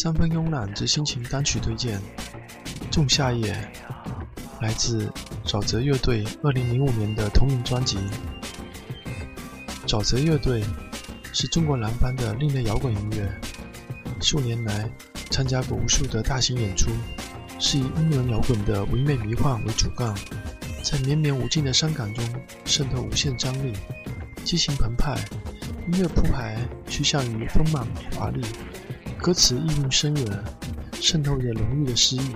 三分慵懒之心情单曲推荐，《仲夏夜》来自沼泽乐队2005年的同名专辑。沼泽乐队是中国南方的另类摇滚音乐，数年来参加过无数的大型演出，是以英伦摇滚的唯美迷幻为主干，在绵绵无尽的伤感中渗透无限张力，激情澎湃，音乐铺排趋向于丰满华丽。歌词意蕴深远，渗透着浓郁的诗意。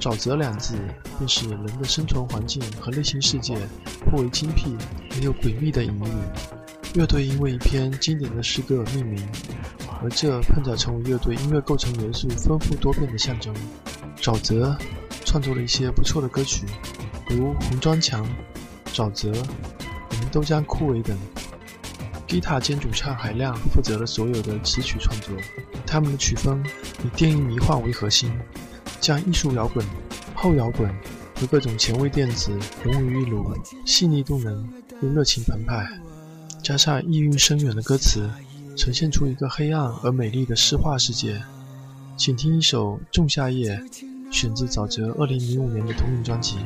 沼泽两字，便是人的生存环境和内心世界颇为精辟而又诡秘的隐喻。乐队因为一篇经典的诗歌而命名，而这碰巧成为乐队音乐构成元素丰富多变的象征。沼泽创作了一些不错的歌曲，如《红砖墙》《沼泽》《我们都将枯萎》等。吉他兼主唱海亮负责了所有的词曲创作。他们的曲风以电音迷幻为核心，将艺术摇滚、后摇滚和各种前卫电子融为一炉，细腻动人又热情澎湃。加上意蕴深远的歌词，呈现出一个黑暗而美丽的诗画世界。请听一首《仲夏夜》，选自沼泽2005年的同名专辑。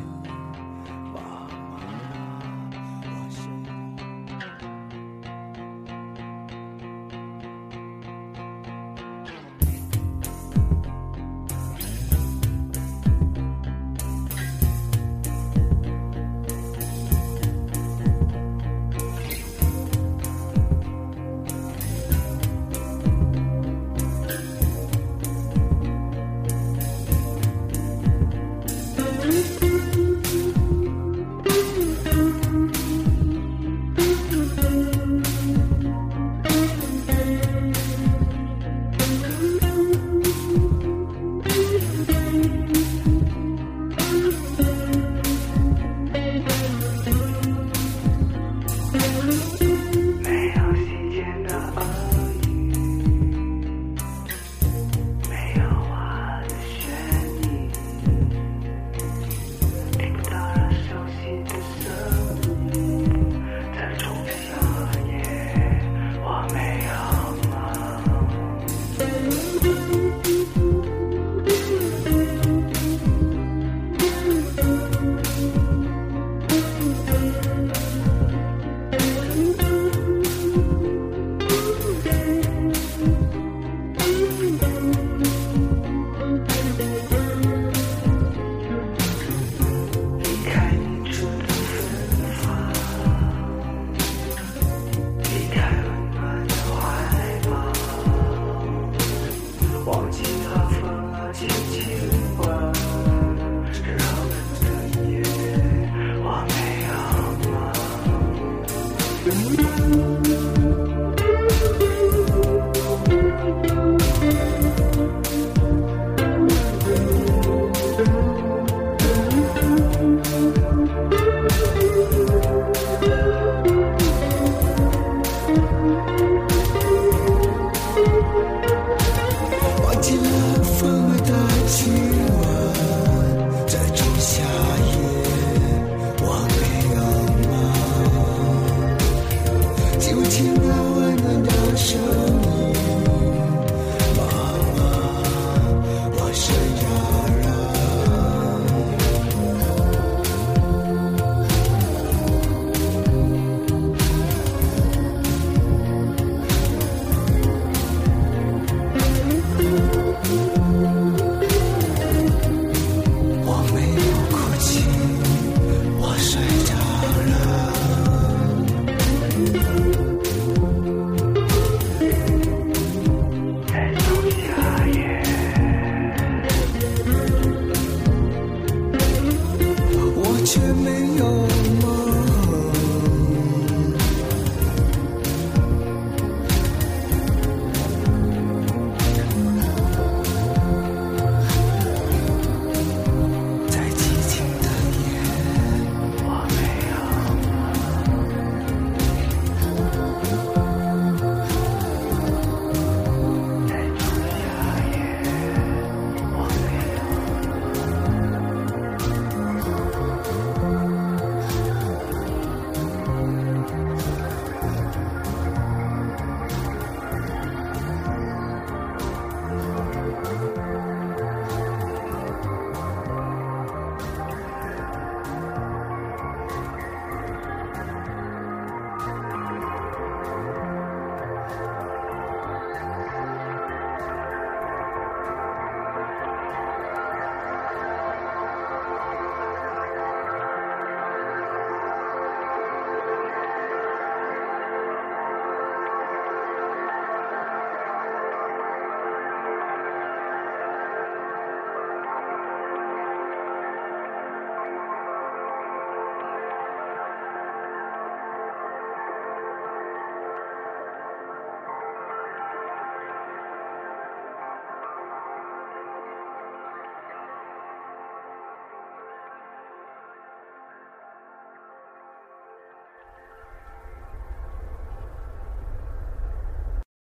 忘记他。